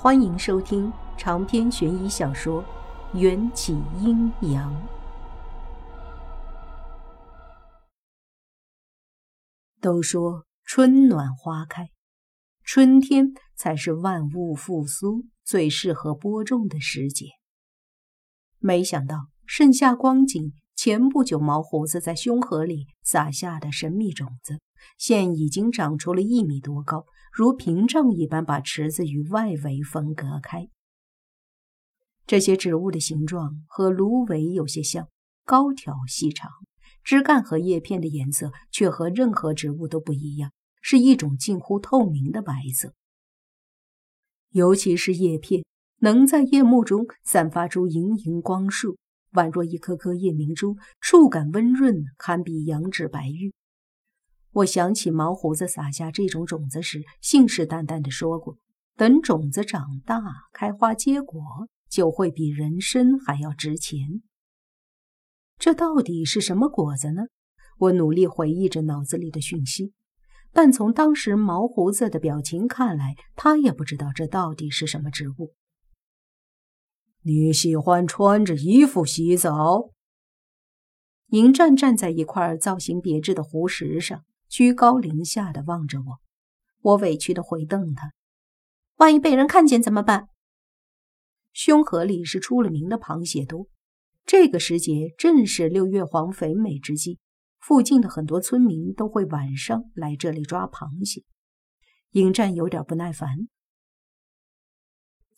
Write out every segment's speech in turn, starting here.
欢迎收听长篇悬疑小说《缘起阴阳》。都说春暖花开，春天才是万物复苏最适合播种的时节。没想到盛夏光景，前不久毛胡子在胸河里撒下的神秘种子，现已经长出了一米多高。如屏障一般把池子与外围分隔开。这些植物的形状和芦苇有些像，高挑细长，枝干和叶片的颜色却和任何植物都不一样，是一种近乎透明的白色。尤其是叶片，能在夜幕中散发出莹莹光束，宛若一颗颗夜明珠，触感温润，堪比羊脂白玉。我想起毛胡子撒下这种种子时，信誓旦旦地说过：“等种子长大、开花结果，就会比人参还要值钱。”这到底是什么果子呢？我努力回忆着脑子里的讯息，但从当时毛胡子的表情看来，他也不知道这到底是什么植物。你喜欢穿着衣服洗澡？迎战站在一块造型别致的湖石上。居高临下的望着我，我委屈的回瞪他：“万一被人看见怎么办？”凶河里是出了名的螃蟹多，这个时节正是六月黄肥美之际，附近的很多村民都会晚上来这里抓螃蟹。迎战有点不耐烦：“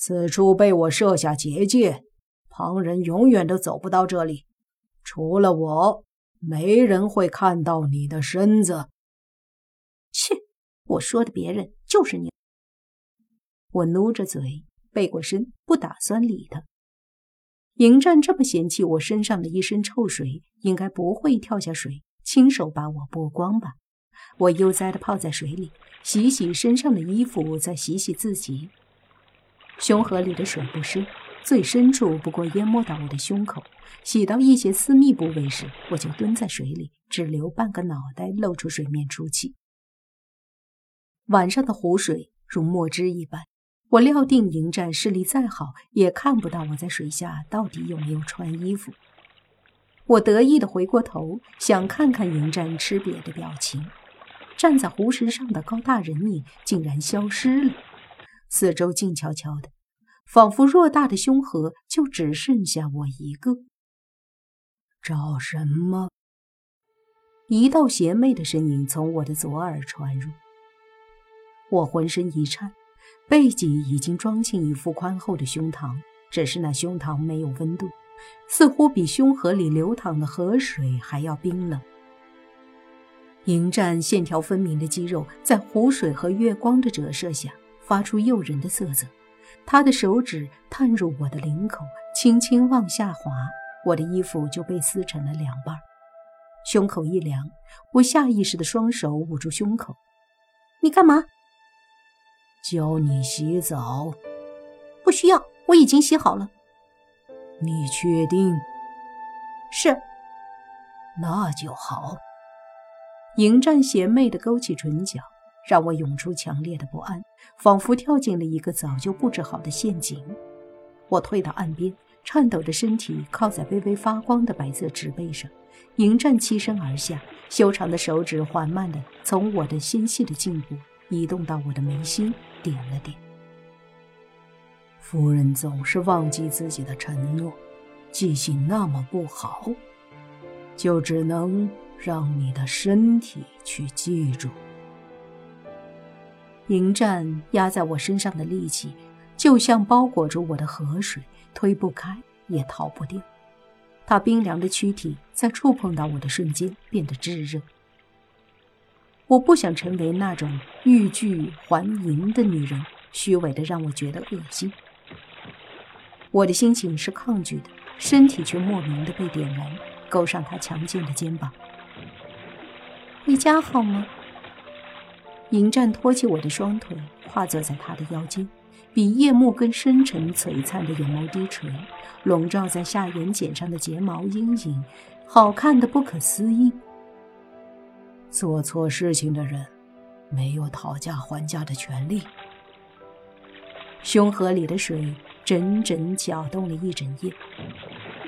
此处被我设下结界，旁人永远都走不到这里，除了我，没人会看到你的身子。”切！我说的别人就是你。我努着嘴，背过身，不打算理他。迎战这么嫌弃我身上的一身臭水，应该不会跳下水，亲手把我剥光吧？我悠哉的泡在水里，洗洗身上的衣服，再洗洗自己。胸河里的水不深，最深处不过淹没到我的胸口。洗到一些私密部位时，我就蹲在水里，只留半个脑袋露出水面出气。晚上的湖水如墨汁一般，我料定迎战视力再好也看不到我在水下到底有没有穿衣服。我得意地回过头，想看看迎战吃瘪的表情。站在湖石上的高大人影竟然消失了，四周静悄悄的，仿佛偌大的凶河就只剩下我一个。找什么？一道邪魅的声音从我的左耳传入。我浑身一颤，背脊已经装进一副宽厚的胸膛，只是那胸膛没有温度，似乎比胸河里流淌的河水还要冰冷。迎战线条分明的肌肉在湖水和月光的折射下发出诱人的色泽，他的手指探入我的领口，轻轻往下滑，我的衣服就被撕成了两半。胸口一凉，我下意识的双手捂住胸口：“你干嘛？”教你洗澡，不需要，我已经洗好了。你确定？是，那就好。迎战邪魅的勾起唇角，让我涌出强烈的不安，仿佛跳进了一个早就布置好的陷阱。我退到岸边，颤抖着身体靠在微微发光的白色植被上。迎战栖身而下，修长的手指缓慢地从我的纤细的颈部。移动到我的眉心，点了点。夫人总是忘记自己的承诺，记性那么不好，就只能让你的身体去记住。迎战压在我身上的力气，就像包裹住我的河水，推不开也逃不掉。他冰凉的躯体在触碰到我的瞬间变得炙热。我不想成为那种欲拒还迎的女人，虚伪的让我觉得恶心。我的心情是抗拒的，身体却莫名的被点燃，勾上他强健的肩膀。回家好吗？迎战托起我的双腿，跨坐在他的腰间，比夜幕更深沉璀璨的眼眸低垂，笼罩在下眼睑上的睫毛阴影，好看的不可思议。做错事情的人，没有讨价还价的权利。胸河里的水整整搅动了一整夜。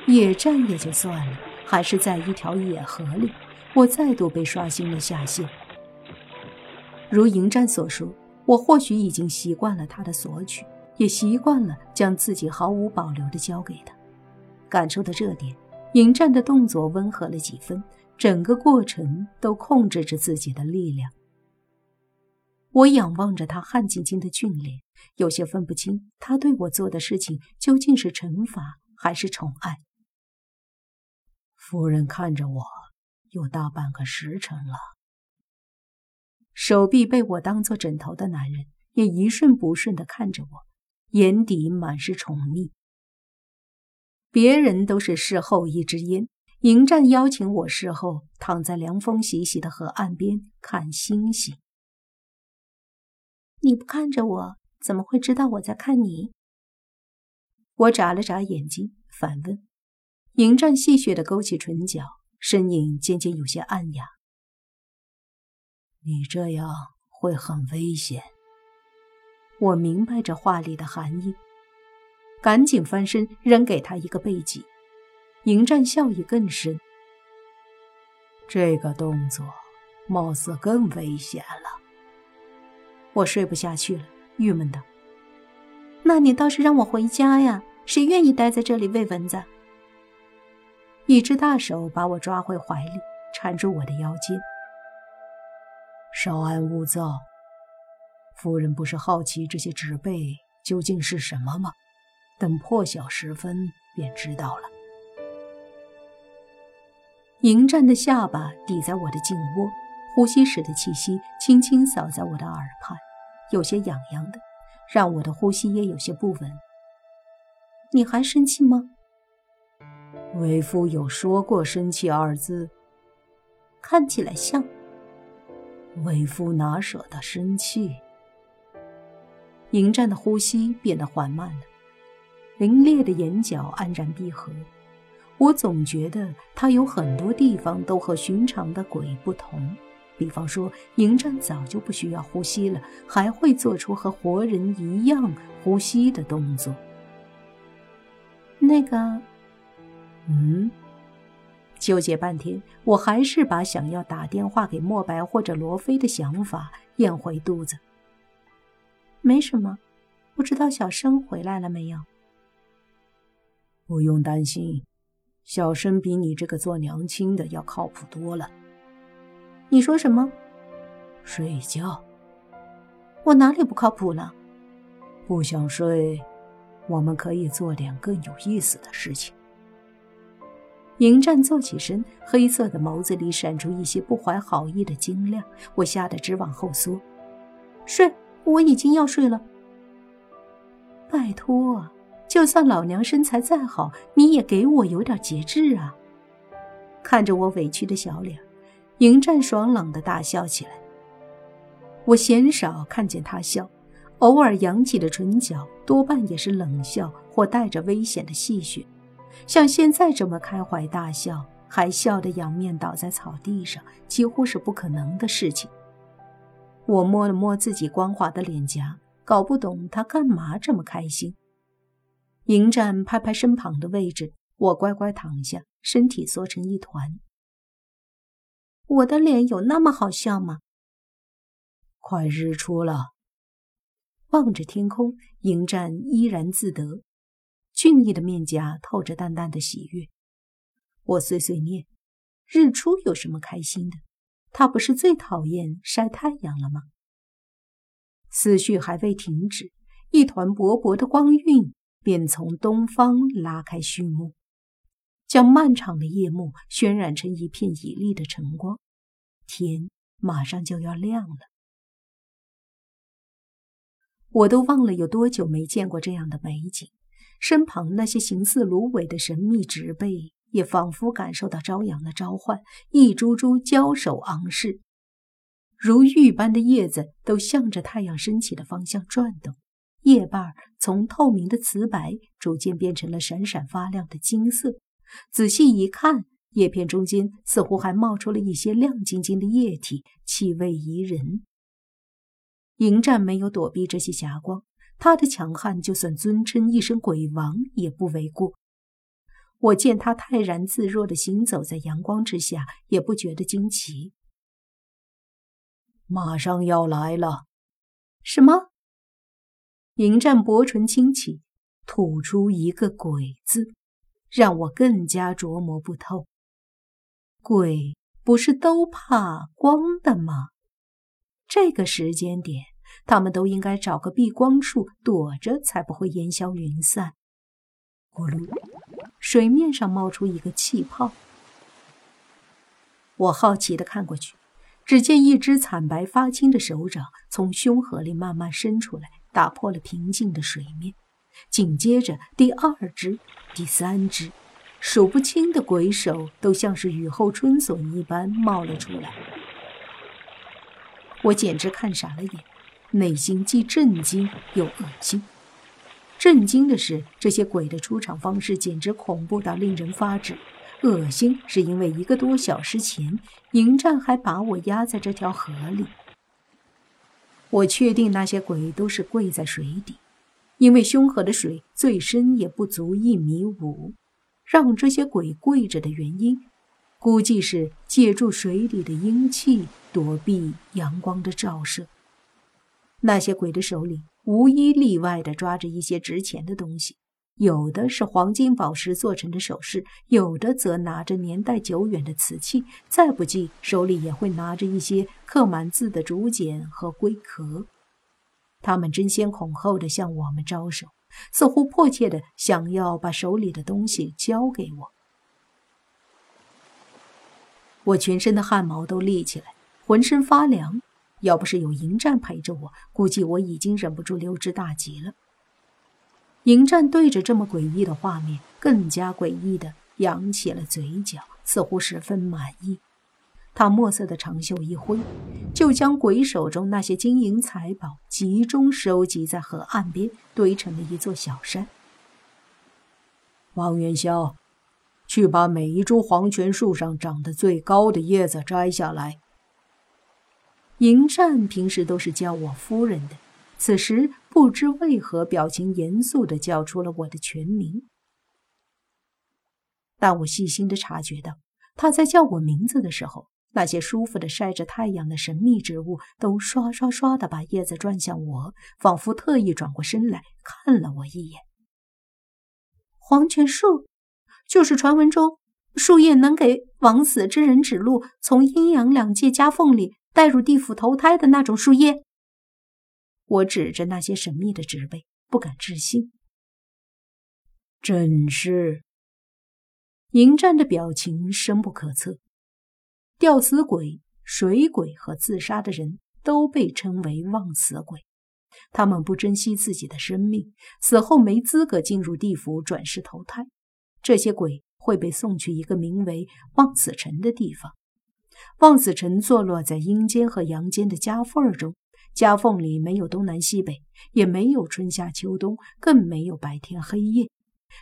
野战也就算了，还是在一条野河里，我再度被刷新了下限。如迎战所说，我或许已经习惯了他的索取，也习惯了将自己毫无保留地交给他。感受到这点，迎战的动作温和了几分，整个过程都控制着自己的力量。我仰望着他汗津津的俊脸，有些分不清他对我做的事情究竟是惩罚还是宠爱。夫人看着我，有大半个时辰了。手臂被我当做枕头的男人也一瞬不瞬地看着我，眼底满是宠溺。别人都是事后一支烟，迎战邀请我事后躺在凉风习习的河岸边看星星。你不看着我，怎么会知道我在看你？我眨了眨眼睛，反问。迎战戏谑的勾起唇角，身影渐渐有些暗哑。你这样会很危险。我明白这话里的含义，赶紧翻身扔给他一个背脊。迎战笑意更深。这个动作貌似更危险了。我睡不下去了，郁闷道：“那你倒是让我回家呀！谁愿意待在这里喂蚊子？”一只大手把我抓回怀里，缠住我的腰间。稍安勿躁，夫人不是好奇这些植被究竟是什么吗？等破晓时分便知道了。迎战的下巴抵在我的颈窝，呼吸时的气息轻轻扫在我的耳畔，有些痒痒的，让我的呼吸也有些不稳。你还生气吗？为夫有说过“生气”二字，看起来像。为夫哪舍得生气？迎战的呼吸变得缓慢了，凌冽的眼角安然闭合。我总觉得他有很多地方都和寻常的鬼不同，比方说，迎战早就不需要呼吸了，还会做出和活人一样呼吸的动作。那个。嗯，纠结半天，我还是把想要打电话给莫白或者罗非的想法咽回肚子。没什么，不知道小生回来了没有？不用担心，小生比你这个做娘亲的要靠谱多了。你说什么？睡觉？我哪里不靠谱了？不想睡，我们可以做点更有意思的事情。迎战坐起身，黑色的眸子里闪出一些不怀好意的晶亮，我吓得直往后缩。睡，我已经要睡了。拜托，就算老娘身材再好，你也给我有点节制啊！看着我委屈的小脸，迎战爽朗的大笑起来。我鲜少看见他笑，偶尔扬起的唇角多半也是冷笑或带着危险的戏谑。像现在这么开怀大笑，还笑得仰面倒在草地上，几乎是不可能的事情。我摸了摸自己光滑的脸颊，搞不懂他干嘛这么开心。迎战拍拍身旁的位置，我乖乖躺下，身体缩成一团。我的脸有那么好笑吗？快日出了，望着天空，迎战依然自得。俊逸的面颊透着淡淡的喜悦。我碎碎念：“日出有什么开心的？他不是最讨厌晒太阳了吗？”思绪还未停止，一团薄薄的光晕便从东方拉开序幕，将漫长的夜幕渲染成一片绮丽的晨光。天马上就要亮了，我都忘了有多久没见过这样的美景。身旁那些形似芦苇的神秘植被，也仿佛感受到朝阳的召唤，一株株交手昂视，如玉般的叶子都向着太阳升起的方向转动，叶瓣从透明的瓷白逐渐变成了闪闪发亮的金色。仔细一看，叶片中间似乎还冒出了一些亮晶晶的液体，气味宜人。迎战没有躲避这些霞光。他的强悍，就算尊称一声鬼王也不为过。我见他泰然自若地行走在阳光之下，也不觉得惊奇。马上要来了，什么？迎战薄唇轻启，吐出一个“鬼”字，让我更加琢磨不透。鬼不是都怕光的吗？这个时间点。他们都应该找个避光处躲着，才不会烟消云散。咕噜，水面上冒出一个气泡。我好奇地看过去，只见一只惨白发青的手掌从胸河里慢慢伸出来，打破了平静的水面。紧接着，第二只、第三只，数不清的鬼手都像是雨后春笋一般冒了出来。我简直看傻了眼。内心既震惊又恶心。震惊的是，这些鬼的出场方式简直恐怖到令人发指；恶心是因为一个多小时前，迎战还把我压在这条河里。我确定那些鬼都是跪在水底，因为凶河的水最深也不足一米五。让这些鬼跪着的原因，估计是借助水里的阴气躲避阳光的照射。那些鬼的手里无一例外地抓着一些值钱的东西，有的是黄金宝石做成的首饰，有的则拿着年代久远的瓷器，再不济手里也会拿着一些刻满字的竹简和龟壳。他们争先恐后地向我们招手，似乎迫切地想要把手里的东西交给我。我全身的汗毛都立起来，浑身发凉。要不是有迎战陪着我，估计我已经忍不住溜之大吉了。迎战对着这么诡异的画面，更加诡异的扬起了嘴角，似乎十分满意。他墨色的长袖一挥，就将鬼手中那些金银财宝集中收集在河岸边，堆成了一座小山。王元宵，去把每一株黄泉树上长得最高的叶子摘下来。迎战平时都是叫我夫人的，此时不知为何表情严肃的叫出了我的全名。但我细心的察觉到，他在叫我名字的时候，那些舒服的晒着太阳的神秘植物都刷刷刷的把叶子转向我，仿佛特意转过身来看了我一眼。黄泉树，就是传闻中树叶能给枉死之人指路，从阴阳两界夹缝里。带入地府投胎的那种树叶，我指着那些神秘的植被，不敢置信。真是。迎战的表情深不可测。吊死鬼、水鬼和自杀的人都被称为忘死鬼，他们不珍惜自己的生命，死后没资格进入地府转世投胎。这些鬼会被送去一个名为忘死城的地方。望子城坐落在阴间和阳间的夹缝中，夹缝里没有东南西北，也没有春夏秋冬，更没有白天黑夜，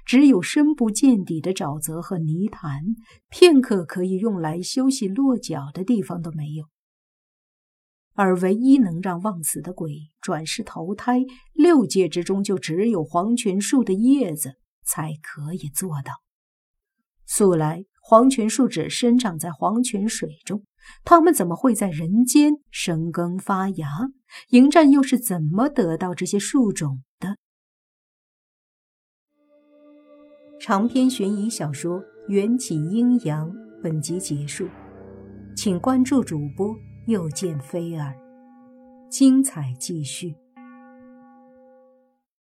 只有深不见底的沼泽和泥潭，片刻可以用来休息落脚的地方都没有。而唯一能让望死的鬼转世投胎，六界之中就只有黄泉树的叶子才可以做到。素来。黄泉树只生长在黄泉水中，它们怎么会在人间生根发芽？迎战又是怎么得到这些树种的？长篇悬疑小说《缘起阴阳》本集结束，请关注主播，又见菲儿，精彩继续。